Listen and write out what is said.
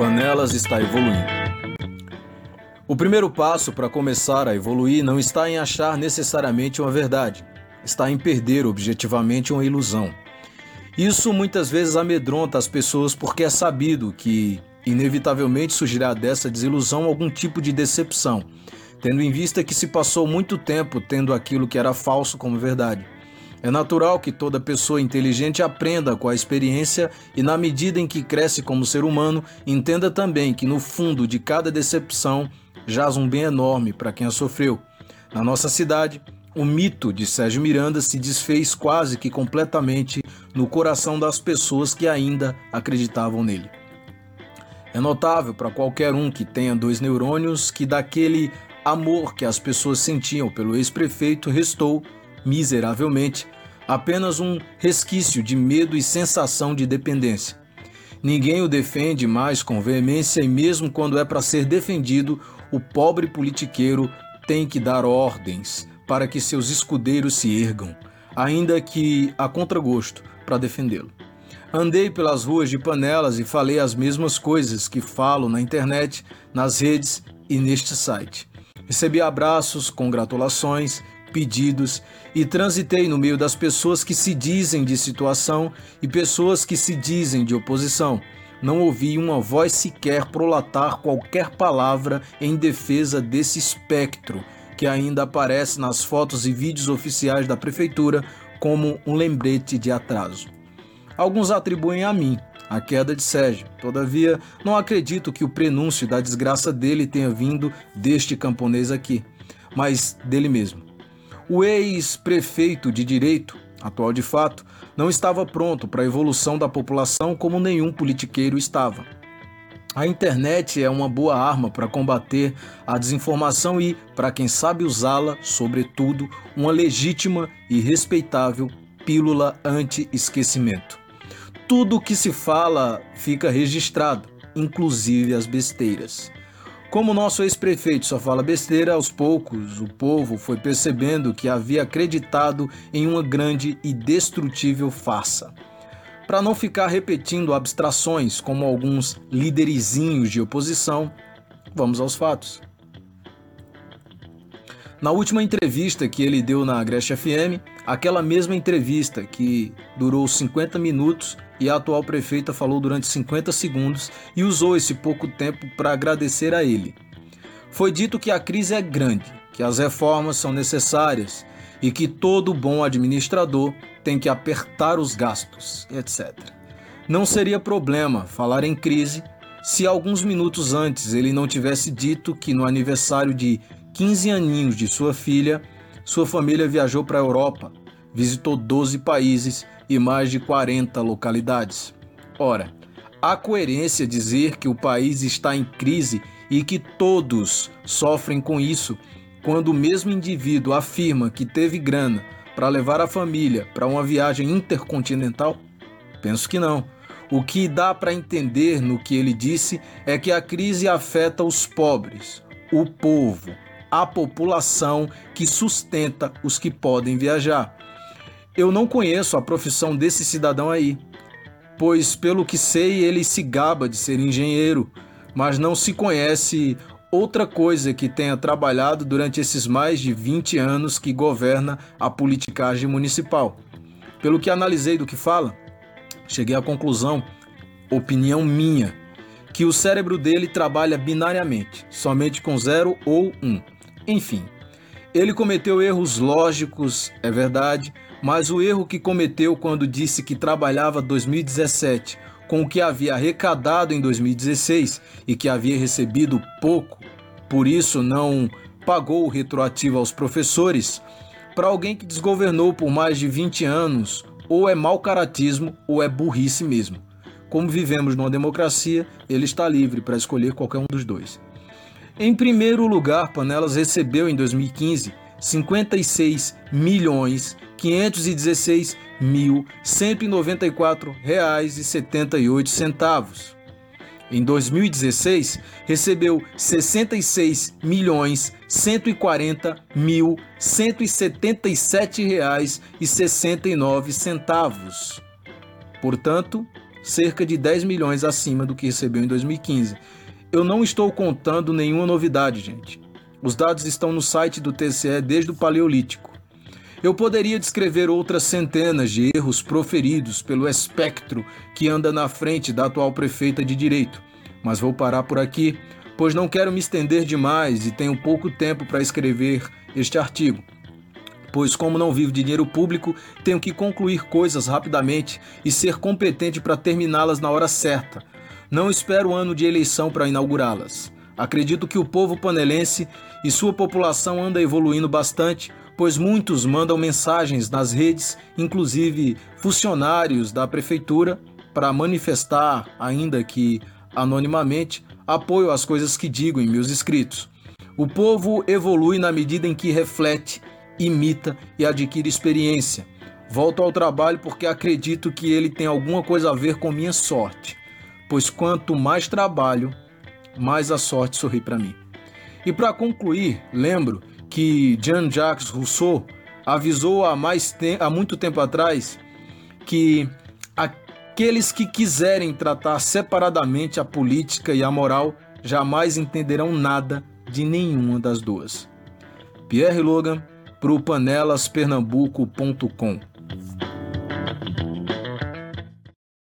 Panelas está evoluindo. O primeiro passo para começar a evoluir não está em achar necessariamente uma verdade, está em perder objetivamente uma ilusão. Isso muitas vezes amedronta as pessoas porque é sabido que, inevitavelmente, surgirá dessa desilusão algum tipo de decepção, tendo em vista que se passou muito tempo tendo aquilo que era falso como verdade. É natural que toda pessoa inteligente aprenda com a experiência e, na medida em que cresce como ser humano, entenda também que no fundo de cada decepção jaz um bem enorme para quem a sofreu. Na nossa cidade, o mito de Sérgio Miranda se desfez quase que completamente no coração das pessoas que ainda acreditavam nele. É notável para qualquer um que tenha dois neurônios que daquele amor que as pessoas sentiam pelo ex-prefeito restou, miseravelmente, apenas um resquício de medo e sensação de dependência. Ninguém o defende mais com veemência e mesmo quando é para ser defendido, o pobre politiqueiro tem que dar ordens para que seus escudeiros se ergam, ainda que a contragosto, para defendê-lo. Andei pelas ruas de Panelas e falei as mesmas coisas que falo na internet, nas redes e neste site. Recebi abraços, congratulações, pedidos e transitei no meio das pessoas que se dizem de situação e pessoas que se dizem de oposição. Não ouvi uma voz sequer prolatar qualquer palavra em defesa desse espectro que ainda aparece nas fotos e vídeos oficiais da prefeitura como um lembrete de atraso. Alguns atribuem a mim a queda de Sérgio. Todavia, não acredito que o prenúncio da desgraça dele tenha vindo deste camponês aqui, mas dele mesmo. O ex-prefeito de direito, atual de fato, não estava pronto para a evolução da população como nenhum politiqueiro estava. A internet é uma boa arma para combater a desinformação e, para quem sabe usá-la, sobretudo, uma legítima e respeitável pílula anti-esquecimento. Tudo o que se fala fica registrado, inclusive as besteiras. Como nosso ex-prefeito só fala besteira, aos poucos o povo foi percebendo que havia acreditado em uma grande e destrutível farsa para não ficar repetindo abstrações como alguns liderizinhos de oposição, vamos aos fatos. Na última entrevista que ele deu na Agreste FM, aquela mesma entrevista que durou 50 minutos e a atual prefeita falou durante 50 segundos e usou esse pouco tempo para agradecer a ele. Foi dito que a crise é grande, que as reformas são necessárias e que todo bom administrador tem que apertar os gastos, etc. Não seria problema falar em crise se alguns minutos antes ele não tivesse dito que no aniversário de 15 aninhos de sua filha, sua família viajou para a Europa, visitou 12 países e mais de 40 localidades. Ora, há coerência dizer que o país está em crise e que todos sofrem com isso quando o mesmo indivíduo afirma que teve grana para levar a família para uma viagem intercontinental? Penso que não. O que dá para entender no que ele disse é que a crise afeta os pobres, o povo, a população que sustenta os que podem viajar. Eu não conheço a profissão desse cidadão aí, pois, pelo que sei, ele se gaba de ser engenheiro, mas não se conhece outra coisa que tenha trabalhado durante esses mais de 20 anos que governa a politicagem municipal. Pelo que analisei do que fala, cheguei à conclusão, opinião minha, que o cérebro dele trabalha binariamente, somente com zero ou um. Enfim, ele cometeu erros lógicos, é verdade, mas o erro que cometeu quando disse que trabalhava 2017 com o que havia arrecadado em 2016 e que havia recebido pouco, por isso não pagou o retroativo aos professores, para alguém que desgovernou por mais de 20 anos, ou é mau caratismo ou é burrice mesmo. Como vivemos numa democracia, ele está livre para escolher qualquer um dos dois. Em primeiro lugar, Panelas recebeu em 2015 56 milhões 516 mil cento e noventa e quatro reais e setenta e oito centavos. Em 2016, recebeu 66 milhões 140 mil 177 reais e 69 centavos. Portanto, cerca de 10 milhões acima do que recebeu em 2015. Eu não estou contando nenhuma novidade, gente. Os dados estão no site do TCE desde o Paleolítico. Eu poderia descrever outras centenas de erros proferidos pelo espectro que anda na frente da atual prefeita de direito, mas vou parar por aqui, pois não quero me estender demais e tenho pouco tempo para escrever este artigo. Pois, como não vivo de dinheiro público, tenho que concluir coisas rapidamente e ser competente para terminá-las na hora certa. Não espero o ano de eleição para inaugurá-las. Acredito que o povo panelense e sua população anda evoluindo bastante, pois muitos mandam mensagens nas redes, inclusive funcionários da prefeitura, para manifestar, ainda que anonimamente, apoio às coisas que digo em meus escritos. O povo evolui na medida em que reflete, imita e adquire experiência. Volto ao trabalho porque acredito que ele tem alguma coisa a ver com minha sorte, pois quanto mais trabalho, mais a sorte sorri para mim. E para concluir, lembro que Jean-Jacques Rousseau avisou há, mais há muito tempo atrás que aqueles que quiserem tratar separadamente a política e a moral jamais entenderão nada de nenhuma das duas. Pierre Logan para o panelaspernambuco.com